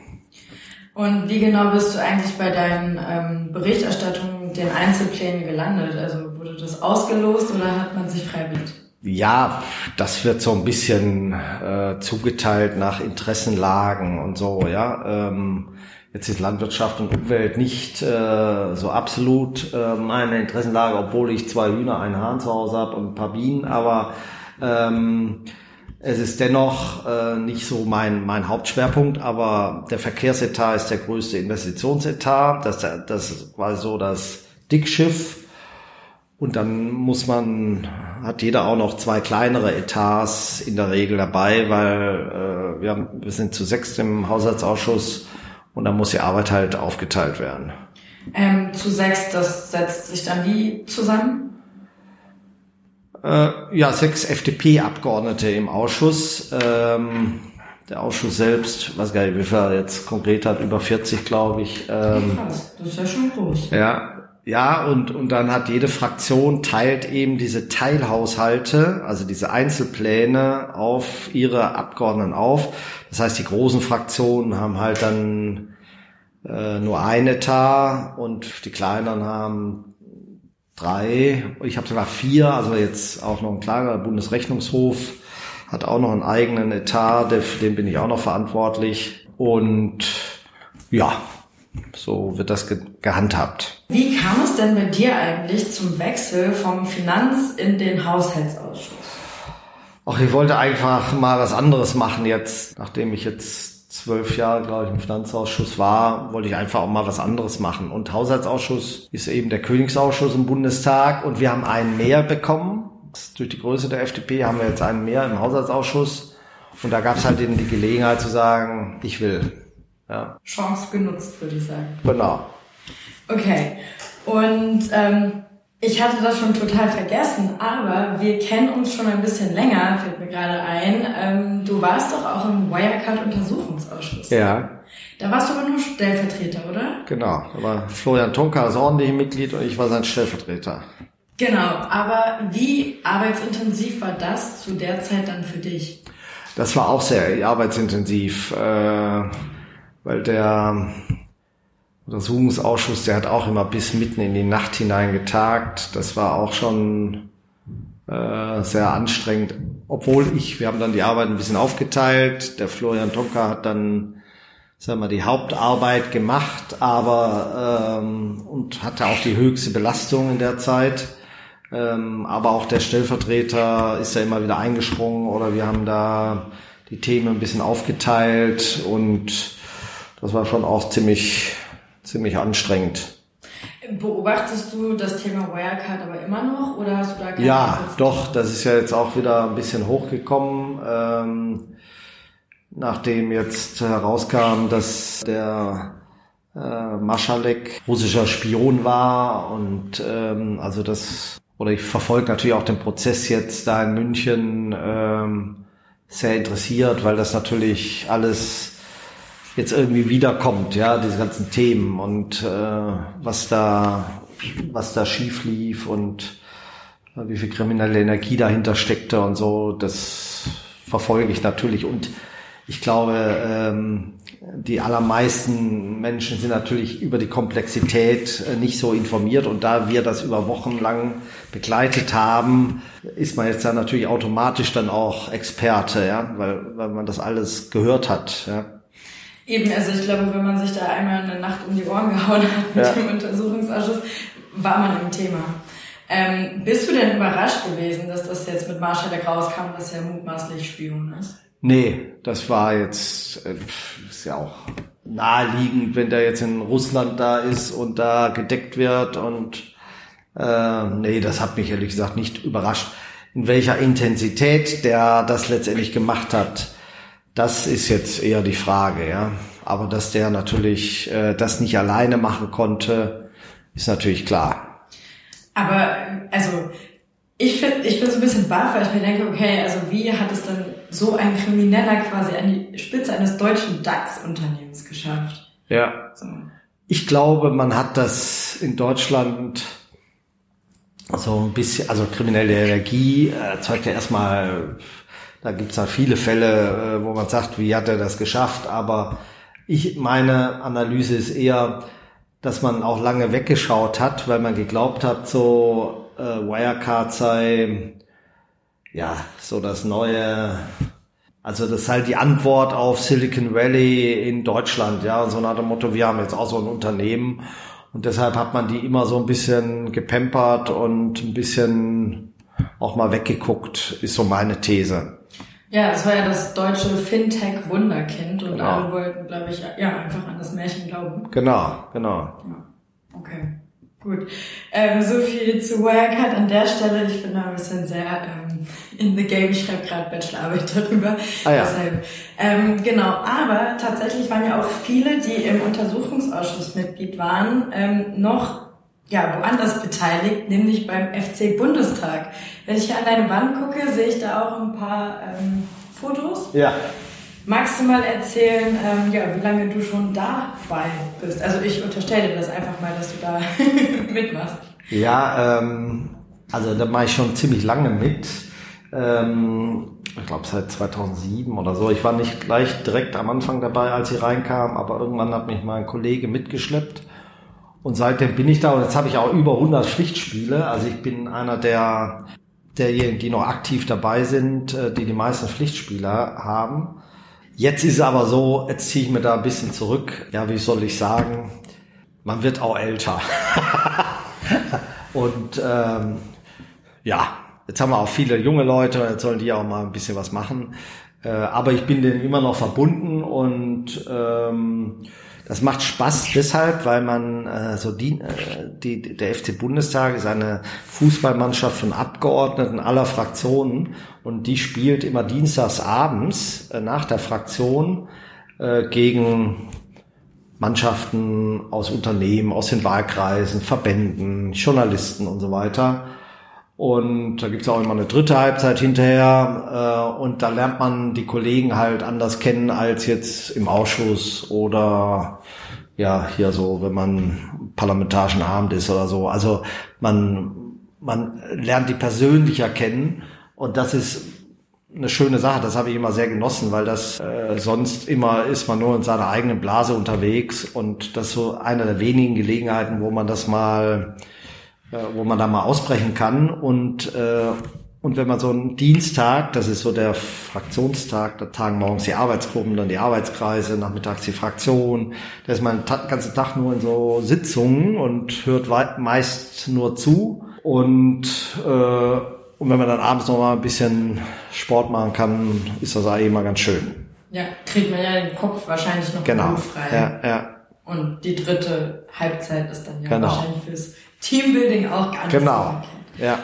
Und wie genau bist du eigentlich bei deinen ähm, Berichterstattungen, den Einzelplänen gelandet? Also wurde das ausgelost oder hat man sich freiwillig? Ja, das wird so ein bisschen äh, zugeteilt nach Interessenlagen und so, ja. Ähm, jetzt ist Landwirtschaft und Umwelt nicht äh, so absolut äh, meine Interessenlage, obwohl ich zwei Hühner, einen Hahn zu Hause habe und ein paar Bienen, aber ähm, es ist dennoch äh, nicht so mein, mein Hauptschwerpunkt, aber der Verkehrsetat ist der größte Investitionsetat. Das, das war so das Dickschiff. Und dann muss man, hat jeder auch noch zwei kleinere Etats in der Regel dabei, weil äh, wir, haben, wir sind zu sechs im Haushaltsausschuss und dann muss die Arbeit halt aufgeteilt werden. Ähm, zu sechs, das setzt sich dann wie zusammen? Äh, ja, sechs FDP-Abgeordnete im Ausschuss. Ähm, der Ausschuss selbst, was gar nicht, wie viel er jetzt konkret hat, über 40, glaube ich. Ähm, Krass, das ist ja schon groß. Ja, ja, und, und dann hat jede Fraktion teilt eben diese Teilhaushalte, also diese Einzelpläne auf ihre Abgeordneten auf. Das heißt, die großen Fraktionen haben halt dann äh, nur ein Etat und die kleineren haben drei, ich habe sogar vier, also jetzt auch noch ein kleiner Bundesrechnungshof hat auch noch einen eigenen Etat, für den bin ich auch noch verantwortlich und ja, so wird das ge gehandhabt. Wie kam es denn bei dir eigentlich zum Wechsel vom Finanz- in den Haushaltsausschuss? Ach, ich wollte einfach mal was anderes machen jetzt, nachdem ich jetzt zwölf Jahre, glaube ich, im Finanzausschuss war, wollte ich einfach auch mal was anderes machen. Und Haushaltsausschuss ist eben der Königsausschuss im Bundestag und wir haben einen mehr bekommen. Durch die Größe der FDP haben wir jetzt einen mehr im Haushaltsausschuss. Und da gab es halt eben die Gelegenheit zu sagen, ich will. Ja. Chance genutzt, würde ich sagen. Genau. Okay. Und ähm, ich hatte das schon total vergessen, aber wir kennen uns schon ein bisschen länger, fällt mir gerade ein. Ähm, du warst doch auch im Wirecard-Untersuchungsausschuss. Ja. Da warst du aber nur Stellvertreter, oder? Genau. Da war Florian Tonka das ordentliche Mitglied und ich war sein Stellvertreter. Genau. Aber wie arbeitsintensiv war das zu der Zeit dann für dich? Das war auch sehr arbeitsintensiv, äh, weil der Untersuchungsausschuss, der hat auch immer bis mitten in die Nacht hinein getagt. Das war auch schon äh, sehr anstrengend. Obwohl ich, wir haben dann die Arbeit ein bisschen aufgeteilt. Der Florian Tonka hat dann, sagen wir, die Hauptarbeit gemacht, aber ähm, und hatte auch die höchste Belastung in der Zeit. Ähm, aber auch der Stellvertreter ist ja immer wieder eingesprungen oder wir haben da die Themen ein bisschen aufgeteilt und das war schon auch ziemlich ziemlich anstrengend. Beobachtest du das Thema Wirecard aber immer noch oder hast du da keine Ja, doch, das ist ja jetzt auch wieder ein bisschen hochgekommen, ähm, nachdem jetzt herauskam, dass der äh, Maschalek russischer Spion war und ähm, also das oder ich verfolge natürlich auch den Prozess jetzt da in München ähm, sehr interessiert, weil das natürlich alles jetzt irgendwie wiederkommt, ja, diese ganzen Themen und äh, was da, was da schief lief und äh, wie viel kriminelle Energie dahinter steckte und so, das verfolge ich natürlich und ich glaube, ähm, die allermeisten Menschen sind natürlich über die Komplexität äh, nicht so informiert und da wir das über Wochen lang begleitet haben, ist man jetzt dann natürlich automatisch dann auch Experte, ja, weil, weil man das alles gehört hat, ja. Eben, also ich glaube, wenn man sich da einmal eine Nacht um die Ohren gehauen hat mit ja. dem Untersuchungsausschuss, war man im Thema. Ähm, bist du denn überrascht gewesen, dass das jetzt mit Marschalek rauskam, dass er mutmaßlich Spion ist? Nee, das war jetzt, äh, ist ja auch naheliegend, wenn der jetzt in Russland da ist und da gedeckt wird und äh, nee, das hat mich ehrlich gesagt nicht überrascht, in welcher Intensität der das letztendlich gemacht hat Das ist jetzt eher die Frage, ja. Aber dass der natürlich äh, das nicht alleine machen konnte, ist natürlich klar. Aber also ich, find, ich bin so ein bisschen baff, weil ich mir denke, okay, also wie hat es dann so ein Krimineller quasi an die Spitze eines deutschen DAX-Unternehmens geschafft? Ja. So. Ich glaube, man hat das in Deutschland so ein bisschen, also kriminelle Energie erzeugt ja erstmal, da gibt's ja viele Fälle, äh, wo man sagt, wie hat er das geschafft, aber ich, meine Analyse ist eher, dass man auch lange weggeschaut hat, weil man geglaubt hat, so äh, Wirecard sei ja so das neue, also das ist halt die Antwort auf Silicon Valley in Deutschland, ja, so nach dem Motto, wir haben jetzt auch so ein Unternehmen. Und deshalb hat man die immer so ein bisschen gepampert und ein bisschen auch mal weggeguckt, ist so meine These. Ja, es war ja das deutsche Fintech-Wunderkind und genau. alle wollten, glaube ich, ja, einfach an das Märchen glauben. Genau, genau. Ja. Okay, gut. Ähm, so viel zu Wirecard an der Stelle. Ich bin da ein bisschen sehr ähm, in the game. Ich schreibe gerade Bachelorarbeit darüber. Ah, ja. Deshalb, ähm, genau, aber tatsächlich waren ja auch viele, die im Untersuchungsausschuss Mitglied waren, ähm, noch ja, woanders beteiligt, nämlich beim FC Bundestag. Wenn ich hier an deine Wand gucke, sehe ich da auch ein paar ähm, Fotos. Ja. Magst du mal erzählen, ähm, ja, wie lange du schon dabei bist? Also ich unterstelle dir das einfach mal, dass du da *laughs* mitmachst. Ja, ähm, also da mache ich schon ziemlich lange mit. Ähm, ich glaube seit 2007 oder so. Ich war nicht gleich direkt am Anfang dabei, als ich reinkam, aber irgendwann hat mich mein Kollege mitgeschleppt. Und seitdem bin ich da und jetzt habe ich auch über 100 Pflichtspiele. Also ich bin einer der derjenigen, die noch aktiv dabei sind, äh, die die meisten Pflichtspiele haben. Jetzt ist es aber so, jetzt ziehe ich mir da ein bisschen zurück. Ja, wie soll ich sagen? Man wird auch älter. *laughs* und ähm, ja, jetzt haben wir auch viele junge Leute, jetzt sollen die auch mal ein bisschen was machen. Äh, aber ich bin denen immer noch verbunden und ähm, das macht Spaß deshalb, weil man äh, so die, äh, die der FC Bundestag ist eine Fußballmannschaft von Abgeordneten aller Fraktionen und die spielt immer dienstags abends äh, nach der Fraktion äh, gegen Mannschaften aus Unternehmen, aus den Wahlkreisen, Verbänden, Journalisten und so weiter. Und da gibt's auch immer eine dritte Halbzeit hinterher. Äh, und da lernt man die Kollegen halt anders kennen als jetzt im Ausschuss oder ja, hier so, wenn man parlamentarischen Abend ist oder so. Also man, man lernt die persönlicher kennen. Und das ist eine schöne Sache. Das habe ich immer sehr genossen, weil das äh, sonst immer ist man nur in seiner eigenen Blase unterwegs. Und das ist so eine der wenigen Gelegenheiten, wo man das mal äh, wo man da mal ausbrechen kann. Und, äh, und wenn man so einen Dienstag, das ist so der Fraktionstag, da tagen morgens die Arbeitsgruppen, dann die Arbeitskreise, nachmittags die Fraktion, da ist man den ganzen Tag nur in so Sitzungen und hört meist nur zu. Und, äh, und wenn man dann abends noch mal ein bisschen Sport machen kann, ist das eigentlich immer ganz schön. Ja, kriegt man ja den Kopf wahrscheinlich noch genau. frei. Ja, ja. Und die dritte Halbzeit ist dann ja genau. wahrscheinlich fürs Teambuilding auch ganz Genau. Ja.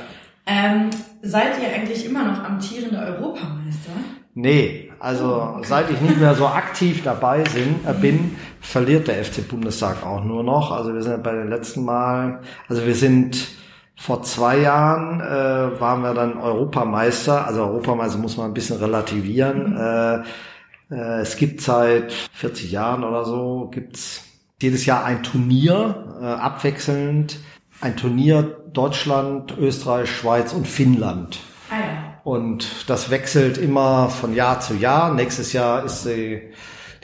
Ähm, seid ihr eigentlich immer noch amtierender Europameister? Nee, also okay. seit ich nicht mehr so aktiv dabei äh, bin, verliert der FC Bundestag auch nur noch. Also wir sind bei den letzten Mal, also wir sind vor zwei Jahren äh, waren wir dann Europameister. Also Europameister muss man ein bisschen relativieren. Mhm. Äh, äh, es gibt seit 40 Jahren oder so gibt's jedes Jahr ein Turnier, äh, abwechselnd ein Turnier Deutschland, Österreich, Schweiz und Finnland. Ah, ja. Und das wechselt immer von Jahr zu Jahr. Nächstes Jahr ist die,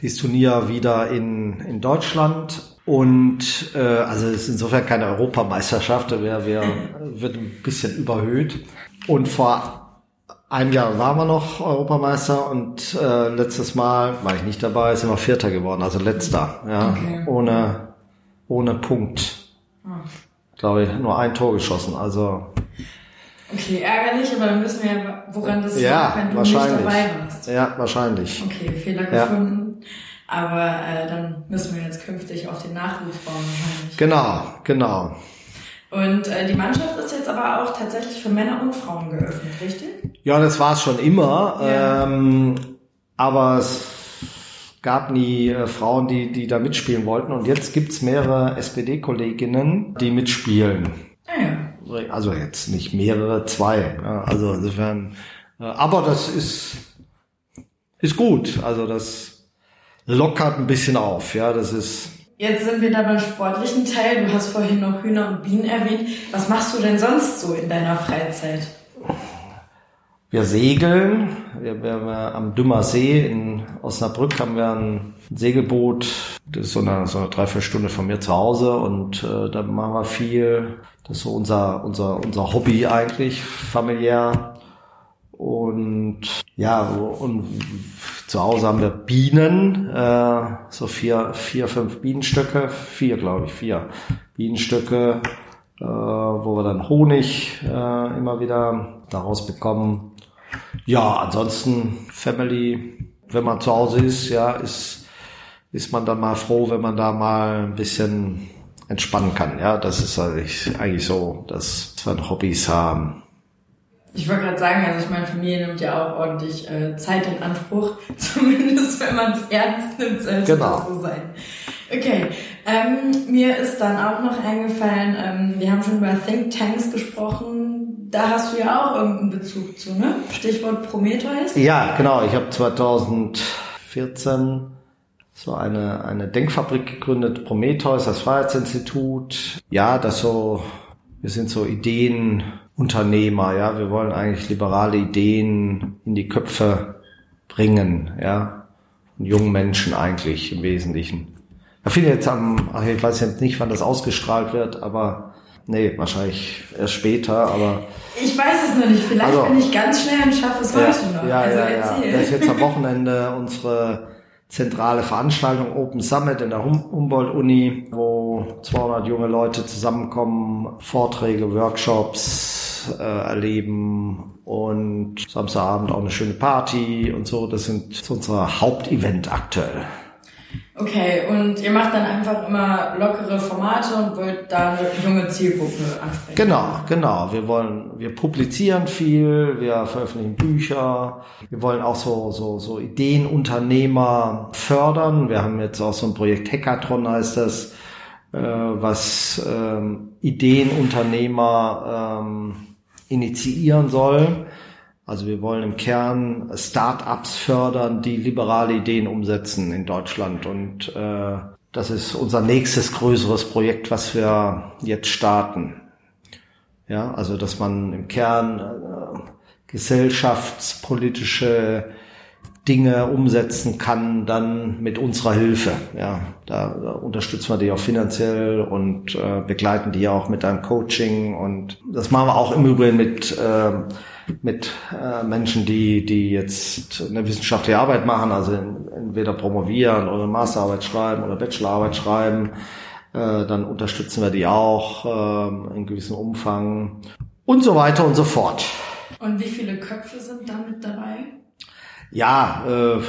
dieses Turnier wieder in, in Deutschland. Und äh, also es ist insofern keine Europameisterschaft, wir, wir *laughs* wird ein bisschen überhöht. Und vor einem Jahr waren wir noch Europameister und äh, letztes Mal war ich nicht dabei, sind wir Vierter geworden, also letzter, ja, okay. ohne ohne Punkt. Oh glaube ich, nur ein Tor geschossen. Also Okay, ärgerlich, aber dann wissen wir ja, woran das ja, lag, wenn du nicht dabei warst. Ja, wahrscheinlich. Okay, Fehler gefunden. Ja. Aber äh, dann müssen wir jetzt künftig auf den Nachwuchs bauen wahrscheinlich. Genau, genau. Und äh, die Mannschaft ist jetzt aber auch tatsächlich für Männer und Frauen geöffnet, richtig? Ja, das war es schon immer. Ja. Ähm, aber es gab nie äh, Frauen, die, die da mitspielen wollten. Und jetzt gibt's mehrere SPD-Kolleginnen, die mitspielen. Ah, ja. Also jetzt nicht mehrere, zwei. Ja, also insofern, äh, aber das ist, ist gut. Also das lockert ein bisschen auf. Ja, das ist. Jetzt sind wir da beim sportlichen Teil. Du hast vorhin noch Hühner und Bienen erwähnt. Was machst du denn sonst so in deiner Freizeit? Wir segeln. Wir, wir, wir am Dümmer See in Osnabrück haben wir ein Segelboot. Das ist so eine, so eine Dreiviertelstunde von mir zu Hause und äh, da machen wir viel. Das ist so unser, unser, unser Hobby eigentlich, familiär. Und ja, und zu Hause haben wir Bienen, äh, so vier, vier, fünf Bienenstöcke, vier glaube ich, vier Bienenstöcke, äh, wo wir dann Honig äh, immer wieder daraus bekommen. Ja, ansonsten Family, wenn man zu Hause ist, ja, ist, ist man dann mal froh, wenn man da mal ein bisschen entspannen kann. Ja, das ist eigentlich, eigentlich so, dass wir Hobbys haben. Ich wollte gerade sagen, also ich meine, Familie nimmt ja auch ordentlich äh, Zeit in Anspruch, *laughs* zumindest wenn man es ernst nimmt, sollte genau. das so sein. Okay, ähm, mir ist dann auch noch eingefallen, ähm, wir haben schon über Think Tanks gesprochen, da hast du ja auch irgendeinen Bezug zu, ne? Stichwort Prometheus. Ja, genau. Ich habe 2014 so eine, eine Denkfabrik gegründet, Prometheus, das Freiheitsinstitut. Ja, das so, wir sind so Ideenunternehmer, ja. Wir wollen eigentlich liberale Ideen in die Köpfe bringen, ja. Von jungen Menschen eigentlich im Wesentlichen. Da finde jetzt am, ach, ich weiß jetzt nicht, wann das ausgestrahlt wird, aber Nee, wahrscheinlich erst später, aber. Ich weiß es noch nicht. Vielleicht also, bin ich ganz schnell und schaffe es ja, heute noch. Ja, also ja, erzähl. ja. Das ist jetzt am *laughs* Wochenende unsere zentrale Veranstaltung Open Summit in der Humboldt-Uni, wo 200 junge Leute zusammenkommen, Vorträge, Workshops äh, erleben und Samstagabend auch eine schöne Party und so. Das sind das unser Hauptevent aktuell. Okay, und ihr macht dann einfach immer lockere Formate und wollt da eine junge Zielgruppe ansprechen. Genau, genau. Wir wollen, wir publizieren viel, wir veröffentlichen Bücher, wir wollen auch so, so, so Ideenunternehmer fördern. Wir haben jetzt auch so ein Projekt Hackathon heißt das, äh, was ähm, Ideenunternehmer ähm, initiieren soll. Also wir wollen im Kern Start-ups fördern, die liberale Ideen umsetzen in Deutschland. Und äh, das ist unser nächstes größeres Projekt, was wir jetzt starten. Ja, also dass man im Kern äh, gesellschaftspolitische Dinge umsetzen kann, dann mit unserer Hilfe. Ja, da, unterstützen wir die auch finanziell und äh, begleiten die auch mit einem Coaching und das machen wir auch im Übrigen mit äh, mit äh, Menschen, die, die jetzt eine wissenschaftliche Arbeit machen, also entweder promovieren oder Masterarbeit schreiben oder Bachelorarbeit schreiben, äh, dann unterstützen wir die auch äh, in gewissem Umfang und so weiter und so fort. Und wie viele Köpfe sind damit dabei? Ja, äh,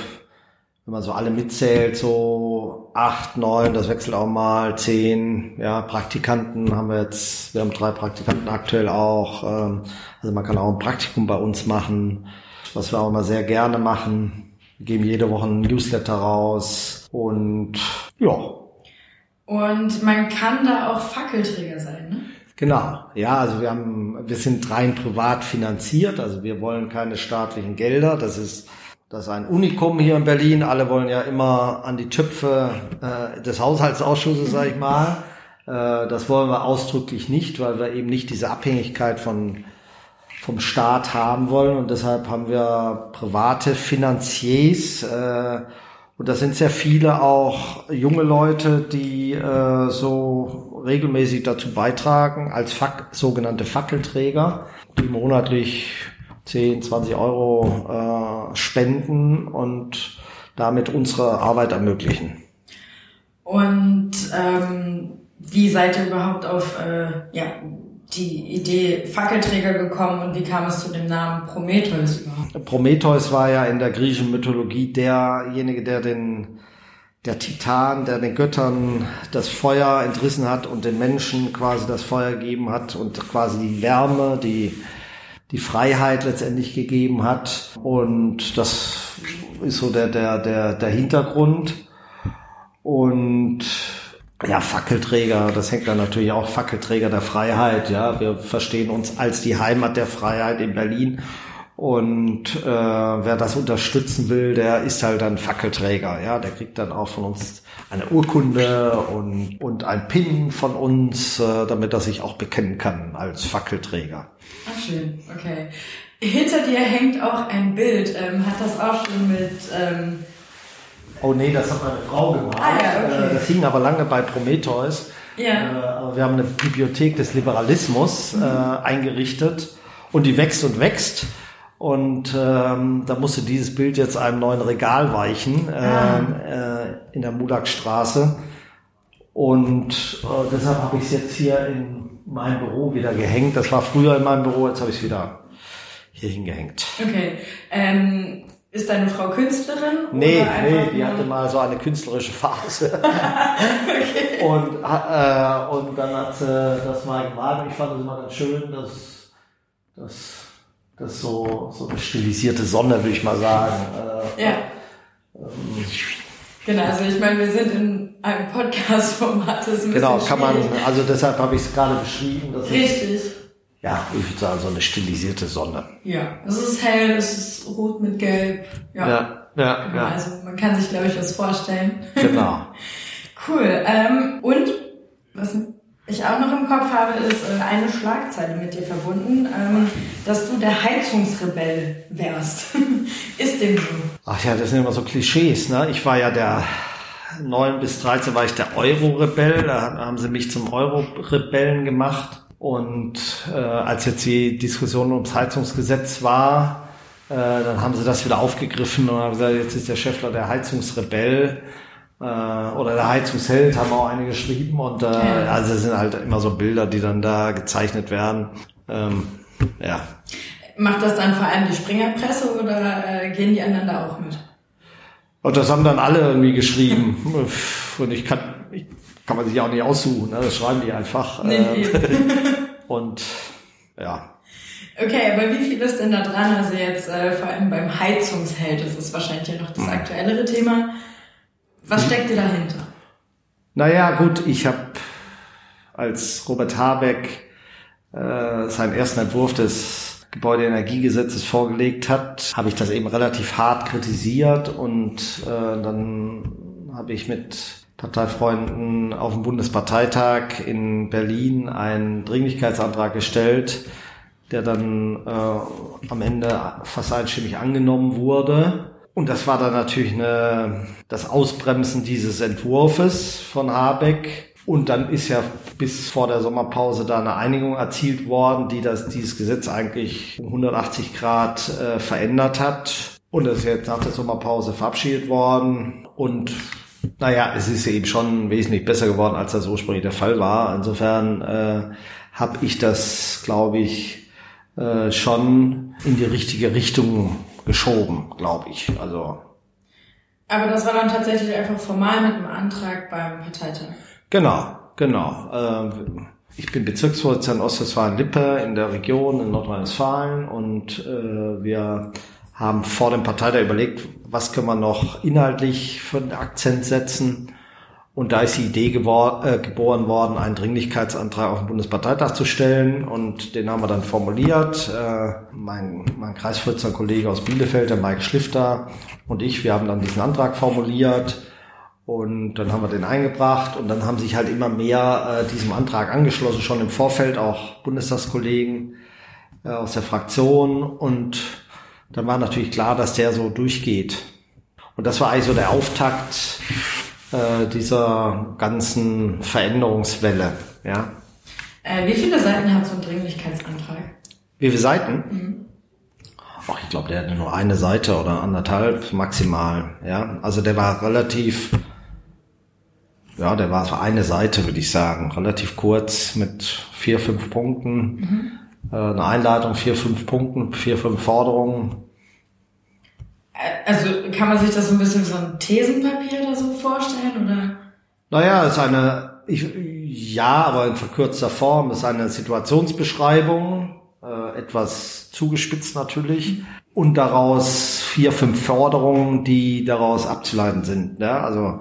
wenn man so alle mitzählt, so acht, neun, das wechselt auch mal, zehn, ja, Praktikanten haben wir jetzt, wir haben drei Praktikanten aktuell auch, ähm, also man kann auch ein Praktikum bei uns machen, was wir auch immer sehr gerne machen. Wir geben jede Woche ein Newsletter raus und ja. Und man kann da auch Fackelträger sein, ne? Genau, ja, also wir haben, wir sind rein privat finanziert, also wir wollen keine staatlichen Gelder, das ist das ist ein Unikum hier in Berlin. Alle wollen ja immer an die Töpfe äh, des Haushaltsausschusses, sag ich mal. Äh, das wollen wir ausdrücklich nicht, weil wir eben nicht diese Abhängigkeit von, vom Staat haben wollen. Und deshalb haben wir private Finanziers. Äh, und das sind sehr viele auch junge Leute, die äh, so regelmäßig dazu beitragen, als Fac sogenannte Fackelträger, die monatlich 10, 20 Euro äh, spenden und damit unsere Arbeit ermöglichen. Und ähm, wie seid ihr überhaupt auf äh, ja, die Idee Fackelträger gekommen und wie kam es zu dem Namen Prometheus überhaupt? Prometheus war ja in der griechischen Mythologie derjenige, der den der Titan, der den Göttern das Feuer entrissen hat und den Menschen quasi das Feuer gegeben hat und quasi die Wärme, die die Freiheit letztendlich gegeben hat. Und das ist so der, der, der, der Hintergrund. Und ja, Fackelträger, das hängt dann natürlich auch Fackelträger der Freiheit. Ja, wir verstehen uns als die Heimat der Freiheit in Berlin. Und äh, wer das unterstützen will, der ist halt dann Fackelträger. Ja, der kriegt dann auch von uns eine Urkunde und, und ein Pin von uns, äh, damit er sich auch bekennen kann als Fackelträger. Schön, okay. Hinter dir hängt auch ein Bild. Ähm, hat das auch schon mit... Ähm oh nee, das hat meine Frau gemacht. Ah, ja, okay. Äh, das hing aber lange bei Prometheus. Ja. Äh, wir haben eine Bibliothek des Liberalismus mhm. äh, eingerichtet und die wächst und wächst. Und ähm, da musste dieses Bild jetzt einem neuen Regal weichen ah. äh, in der Mulakstraße. Und deshalb habe ich es jetzt hier in mein Büro wieder gehängt. Das war früher in meinem Büro, jetzt habe ich es wieder hier hingehängt. Okay. Ähm, ist deine Frau Künstlerin? Nee, nee, die hatte mal so eine künstlerische Phase. *laughs* okay. und, äh, und dann hat sie das mal gemalt. Ich fand es immer ganz schön, dass, dass das ist so, so eine stilisierte Sonne, würde ich mal sagen. Äh, ja. Ähm, genau, also ich meine, wir sind in einem Podcast-Format. Genau, kann man, also deshalb habe ich es gerade beschrieben. Dass Richtig. Es, ja, ich würde sagen, so eine stilisierte Sonne. Ja, es ist hell, es ist rot mit gelb. Ja, ja, ja. Genau, ja. Also man kann sich, glaube ich, was vorstellen. Genau. *laughs* cool. Ähm, und was ich auch noch im Kopf habe, ist äh, eine Schlagzeile mit dir verbunden, ähm, dass du der Heizungsrebell wärst. *laughs* ist dem so? Ach ja, das sind immer so Klischees, ne? Ich war ja der 9 bis 13 war ich der Euro-Rebell, da haben sie mich zum Euro-Rebellen gemacht. Und äh, als jetzt die Diskussion ums Heizungsgesetz war, äh, dann haben sie das wieder aufgegriffen und haben gesagt, jetzt ist der Schäffler der Heizungsrebell äh, oder der Heizungsheld haben auch einige geschrieben und äh, also es sind halt immer so Bilder, die dann da gezeichnet werden. Ähm, ja. Macht das dann vor allem die Springerpresse oder äh, gehen die anderen da auch mit? Und das haben dann alle irgendwie geschrieben. und ich kann, ich, kann man sich auch nicht aussuchen, ne? das schreiben die einfach. Nee, äh, *laughs* und ja. Okay, aber wie viel ist denn da dran? Also jetzt äh, vor allem beim Heizungsheld, das ist wahrscheinlich ja noch das hm. aktuellere Thema. Was steckt dir dahinter? Naja, gut, ich habe als Robert Habeck äh, seinen ersten Entwurf des Gebäudeenergiegesetzes vorgelegt hat, habe ich das eben relativ hart kritisiert und äh, dann habe ich mit Parteifreunden auf dem Bundesparteitag in Berlin einen Dringlichkeitsantrag gestellt, der dann äh, am Ende fast einstimmig angenommen wurde. Und das war dann natürlich eine, das Ausbremsen dieses Entwurfes von Habeck. Und dann ist ja bis vor der Sommerpause da eine Einigung erzielt worden, die das, dieses Gesetz eigentlich um 180 Grad äh, verändert hat. Und das ist jetzt nach der Sommerpause verabschiedet worden. Und naja, es ist eben schon wesentlich besser geworden, als das ursprünglich der Fall war. Insofern äh, habe ich das, glaube ich, äh, schon in die richtige Richtung geschoben, glaube ich. Also. Aber das war dann tatsächlich einfach formal mit einem Antrag beim Parteitag. Genau, genau. Ähm, ich bin Bezirksvorsitzender in Ostwestfalen-Lippe in der Region in Nordrhein-Westfalen und äh, wir haben vor dem Parteitag überlegt, was können wir noch inhaltlich für einen Akzent setzen. Und da ist die Idee äh, geboren worden, einen Dringlichkeitsantrag auf den Bundesparteitag zu stellen. Und den haben wir dann formuliert. Äh, mein, mein Kreisvorsitzender aus Bielefeld, der Mike Schlifter und ich, wir haben dann diesen Antrag formuliert. Und dann haben wir den eingebracht und dann haben sich halt immer mehr äh, diesem Antrag angeschlossen, schon im Vorfeld auch Bundestagskollegen äh, aus der Fraktion. Und dann war natürlich klar, dass der so durchgeht. Und das war eigentlich so der Auftakt äh, dieser ganzen Veränderungswelle. Ja. Äh, wie viele Seiten hat so ein Dringlichkeitsantrag? Wie viele Seiten? Mhm. Ach, ich glaube, der hatte nur eine Seite oder anderthalb maximal. Ja, also der war relativ, ja, der war so eine Seite, würde ich sagen, relativ kurz mit vier, fünf Punkten. Mhm. Äh, eine Einladung, vier, fünf Punkten, vier, fünf Forderungen. Also kann man sich das so ein bisschen wie so ein Thesenpapier da so vorstellen oder? Naja, ist eine, ich, ja, aber in verkürzter Form, ist eine Situationsbeschreibung, äh, etwas zugespitzt natürlich. Und daraus vier, fünf Forderungen, die daraus abzuleiten sind. Ja? Also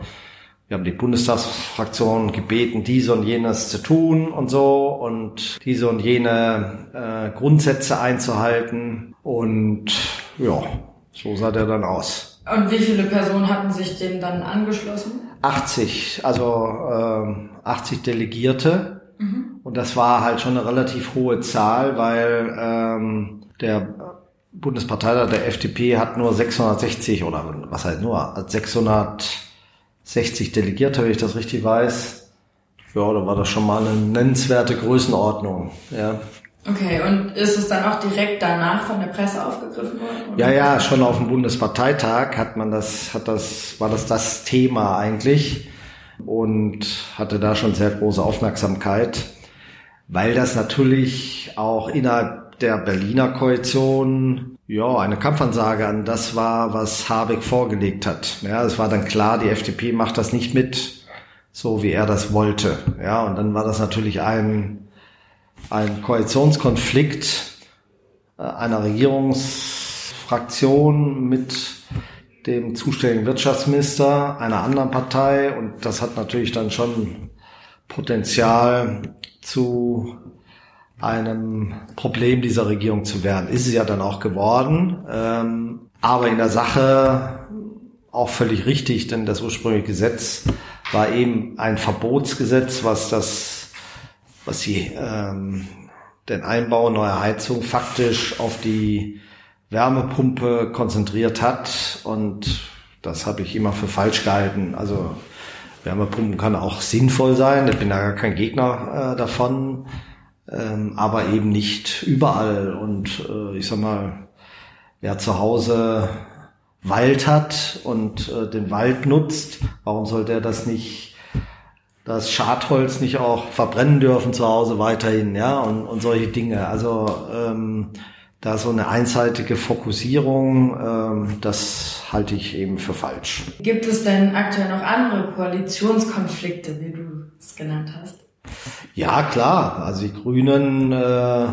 wir haben die Bundestagsfraktion gebeten, dies und jenes zu tun und so und diese und jene äh, Grundsätze einzuhalten. Und ja, so sah der dann aus. Und wie viele Personen hatten sich dem dann angeschlossen? 80, also äh, 80 Delegierte. Mhm. Und das war halt schon eine relativ hohe Zahl, weil ähm, der Bundesparteitag der FDP hat nur 660 oder was heißt nur 660 Delegierte, wenn ich das richtig weiß. Ja, da war das schon mal eine nennenswerte Größenordnung. Ja. Okay, und ist es dann auch direkt danach von der Presse aufgegriffen worden? Ja, ja, schon auf dem Bundesparteitag hat man das, hat das, war das das Thema eigentlich und hatte da schon sehr große Aufmerksamkeit, weil das natürlich auch innerhalb der Berliner Koalition ja eine Kampfansage an das war, was Habeck vorgelegt hat. Ja, es war dann klar, die FDP macht das nicht mit, so wie er das wollte. Ja, und dann war das natürlich ein ein Koalitionskonflikt äh, einer Regierungsfraktion mit dem zuständigen Wirtschaftsminister einer anderen Partei und das hat natürlich dann schon Potenzial zu einem Problem dieser Regierung zu werden. Ist es ja dann auch geworden, ähm, aber in der Sache auch völlig richtig, denn das ursprüngliche Gesetz war eben ein Verbotsgesetz, was das, was die ähm, den Einbau neuer Heizung faktisch auf die Wärmepumpe konzentriert hat und das habe ich immer für falsch gehalten. Also Wärmepumpen kann auch sinnvoll sein, ich bin da gar kein Gegner äh, davon, ähm, aber eben nicht überall. Und äh, ich sag mal, wer zu Hause Wald hat und äh, den Wald nutzt, warum soll der das nicht, das Schadholz nicht auch verbrennen dürfen zu Hause weiterhin, ja, und, und solche Dinge. Also ähm, da so eine einseitige Fokussierung, ähm, das halte ich eben für falsch. Gibt es denn aktuell noch andere Koalitionskonflikte, wie du es genannt hast? Ja, klar. Also die Grünen äh,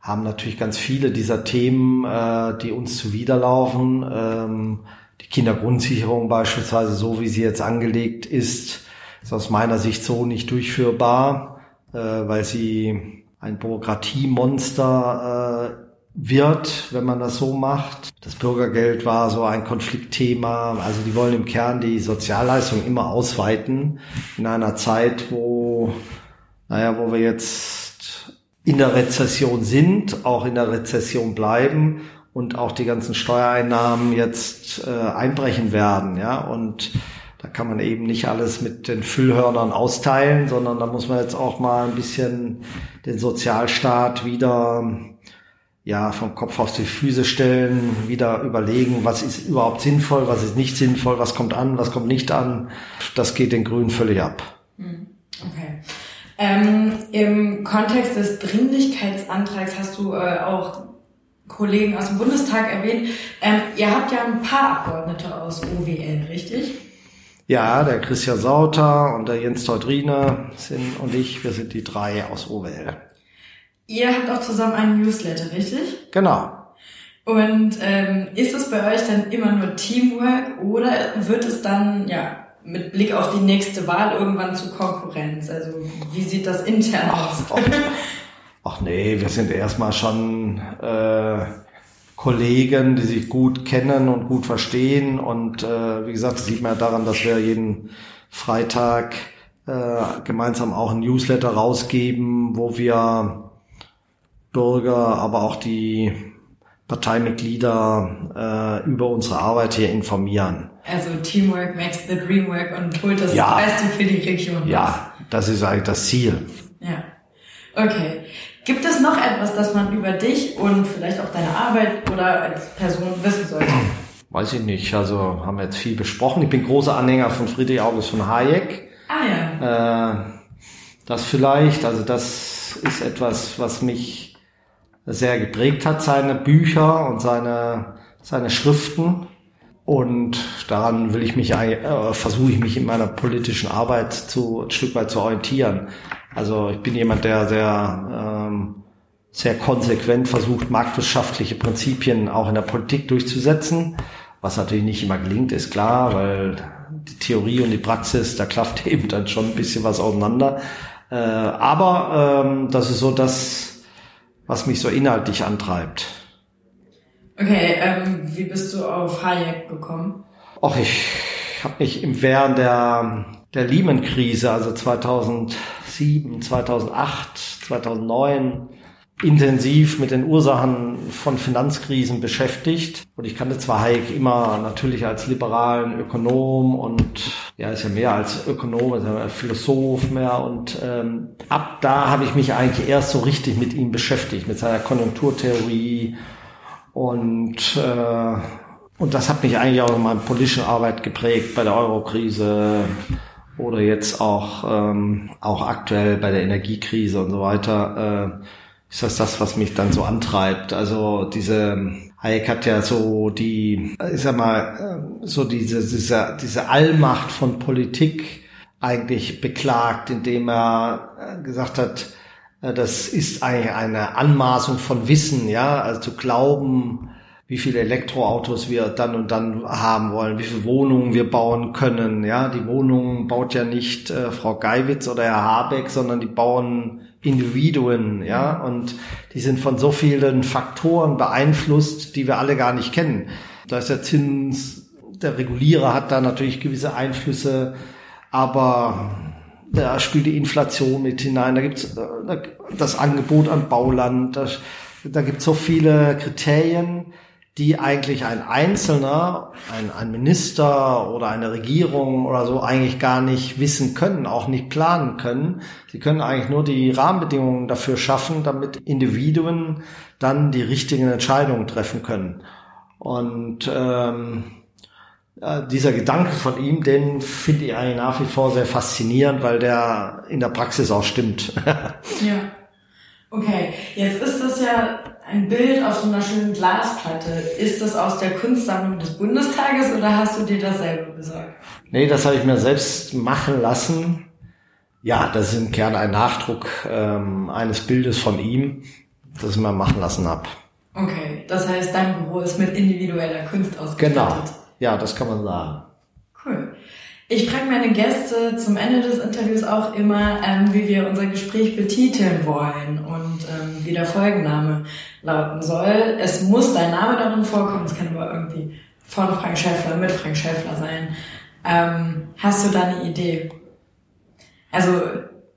haben natürlich ganz viele dieser Themen, äh, die uns zuwiderlaufen. Ähm, die Kindergrundsicherung beispielsweise, so wie sie jetzt angelegt ist, ist aus meiner Sicht so nicht durchführbar, äh, weil sie ein Bürokratiemonster äh, wird, wenn man das so macht. Das Bürgergeld war so ein Konfliktthema. Also die wollen im Kern die Sozialleistung immer ausweiten in einer Zeit, wo, naja, wo wir jetzt in der Rezession sind, auch in der Rezession bleiben und auch die ganzen Steuereinnahmen jetzt äh, einbrechen werden, ja, und da kann man eben nicht alles mit den Füllhörnern austeilen, sondern da muss man jetzt auch mal ein bisschen den Sozialstaat wieder ja, vom Kopf auf die Füße stellen, wieder überlegen, was ist überhaupt sinnvoll, was ist nicht sinnvoll, was kommt an, was kommt nicht an. Das geht den Grünen völlig ab. Hm, okay. Ähm, Im Kontext des Dringlichkeitsantrags hast du äh, auch Kollegen aus dem Bundestag erwähnt. Ähm, ihr habt ja ein paar Abgeordnete aus OWL, richtig? Ja, der Christian Sauter und der Jens Teudrine sind und ich, wir sind die drei aus OWL. Ihr habt auch zusammen einen Newsletter, richtig? Genau. Und ähm, ist es bei euch dann immer nur Teamwork oder wird es dann ja mit Blick auf die nächste Wahl irgendwann zu Konkurrenz? Also wie sieht das intern aus? Ach, ach nee, wir sind erstmal schon äh, Kollegen, die sich gut kennen und gut verstehen. Und äh, wie gesagt, das sieht man ja daran, dass wir jeden Freitag äh, gemeinsam auch ein Newsletter rausgeben, wo wir Bürger, aber auch die Parteimitglieder äh, über unsere Arbeit hier informieren. Also Teamwork makes the dream work und holt das ja. Beste für die Region. Ja, das ist eigentlich das Ziel. Ja. Okay. Gibt es noch etwas, das man über dich und vielleicht auch deine Arbeit oder als Person wissen sollte? Weiß ich nicht. Also haben wir jetzt viel besprochen. Ich bin großer Anhänger von Friedrich August von Hayek. Ah ja. Äh, das vielleicht, also das ist etwas, was mich sehr geprägt hat, seine Bücher und seine, seine Schriften. Und daran will ich mich, äh, versuche ich mich in meiner politischen Arbeit zu, ein Stück weit zu orientieren. Also ich bin jemand, der sehr ähm, sehr konsequent versucht, marktwirtschaftliche Prinzipien auch in der Politik durchzusetzen, was natürlich nicht immer gelingt, ist klar, weil die Theorie und die Praxis, da klafft *laughs* eben dann schon ein bisschen was auseinander. Äh, aber ähm, das ist so das, was mich so inhaltlich antreibt. Okay, ähm, wie bist du auf Hayek gekommen? Ach, ich habe mich im während der, der Lehman-Krise, also 2007, 2008, 2009, intensiv mit den Ursachen von Finanzkrisen beschäftigt. Und ich kannte zwar Hayek immer natürlich als liberalen Ökonom und ja, ist ja mehr als Ökonom, ist ja Philosoph mehr. Und ähm, ab da habe ich mich eigentlich erst so richtig mit ihm beschäftigt, mit seiner Konjunkturtheorie. Und, äh, und das hat mich eigentlich auch in meiner politischen Arbeit geprägt bei der Eurokrise oder jetzt auch, ähm, auch aktuell bei der Energiekrise und so weiter. Äh, ist das das, was mich dann so antreibt. Also diese Hayek hat ja so die, ich sag mal, so diese, diese, diese Allmacht von Politik eigentlich beklagt, indem er gesagt hat, das ist eigentlich eine Anmaßung von Wissen, ja, also zu glauben, wie viele Elektroautos wir dann und dann haben wollen, wie viele Wohnungen wir bauen können, ja, die Wohnungen baut ja nicht äh, Frau Geiwitz oder Herr Habeck, sondern die bauen Individuen, ja, und die sind von so vielen Faktoren beeinflusst, die wir alle gar nicht kennen. Da ist der Zins, der Regulierer hat da natürlich gewisse Einflüsse, aber da spielt die Inflation mit hinein, da gibt's äh, das Angebot an Bauland, da, da gibt's so viele Kriterien, die eigentlich ein Einzelner, ein, ein Minister oder eine Regierung oder so eigentlich gar nicht wissen können, auch nicht planen können. Sie können eigentlich nur die Rahmenbedingungen dafür schaffen, damit Individuen dann die richtigen Entscheidungen treffen können. Und ähm, äh, dieser Gedanke von ihm, den finde ich eigentlich nach wie vor sehr faszinierend, weil der in der Praxis auch stimmt. *laughs* ja. Okay, jetzt ist das ja ein Bild auf so einer schönen Glasplatte. Ist das aus der Kunstsammlung des Bundestages oder hast du dir das selber besorgt? Nee, das habe ich mir selbst machen lassen. Ja, das ist im Kern ein Nachdruck ähm, eines Bildes von ihm, das ich mir machen lassen habe. Okay, das heißt, dein Büro ist mit individueller Kunst ausgestattet. Genau, ja, das kann man sagen. Cool. Ich frage meine Gäste zum Ende des Interviews auch immer, ähm, wie wir unser Gespräch betiteln wollen und ähm, wie der Folgenname lauten soll. Es muss dein Name darin vorkommen, es kann aber irgendwie von Frank Schäffler, mit Frank Schäffler sein. Ähm, hast du da eine Idee? Also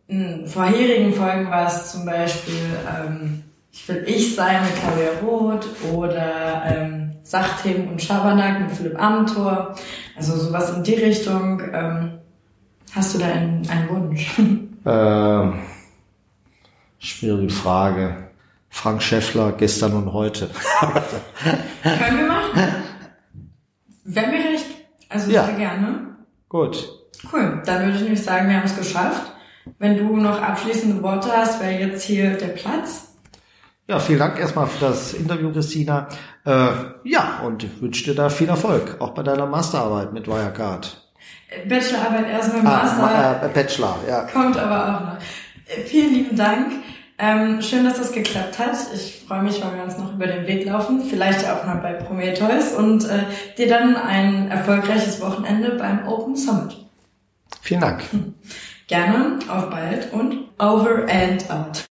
in vorherigen Folgen war es zum Beispiel ähm, Ich will ich sein mit Claudia Roth oder ähm, Sachthemen und Schabernack mit Philipp Amthor. Also sowas in die Richtung. Ähm, hast du da einen, einen Wunsch? *laughs* Ähm, schwierige Frage. Frank Schäffler, gestern und heute. *laughs* Können wir machen. Wenn mir recht. Also ja. sehr gerne. Gut. Cool. Dann würde ich nämlich sagen, wir haben es geschafft. Wenn du noch abschließende Worte hast, wäre jetzt hier der Platz. Ja, vielen Dank erstmal für das Interview, Christina. Äh, ja, und ich wünsche dir da viel Erfolg, auch bei deiner Masterarbeit mit Wirecard. Bachelorarbeit erstmal, Master. Ah, äh, Bachelor, ja. Kommt aber auch noch. Äh, vielen lieben Dank. Ähm, schön, dass das geklappt hat. Ich freue mich, wenn wir uns noch über den Weg laufen, vielleicht auch mal bei Prometheus und äh, dir dann ein erfolgreiches Wochenende beim Open Summit. Vielen Dank. Gerne, auf bald und over and out.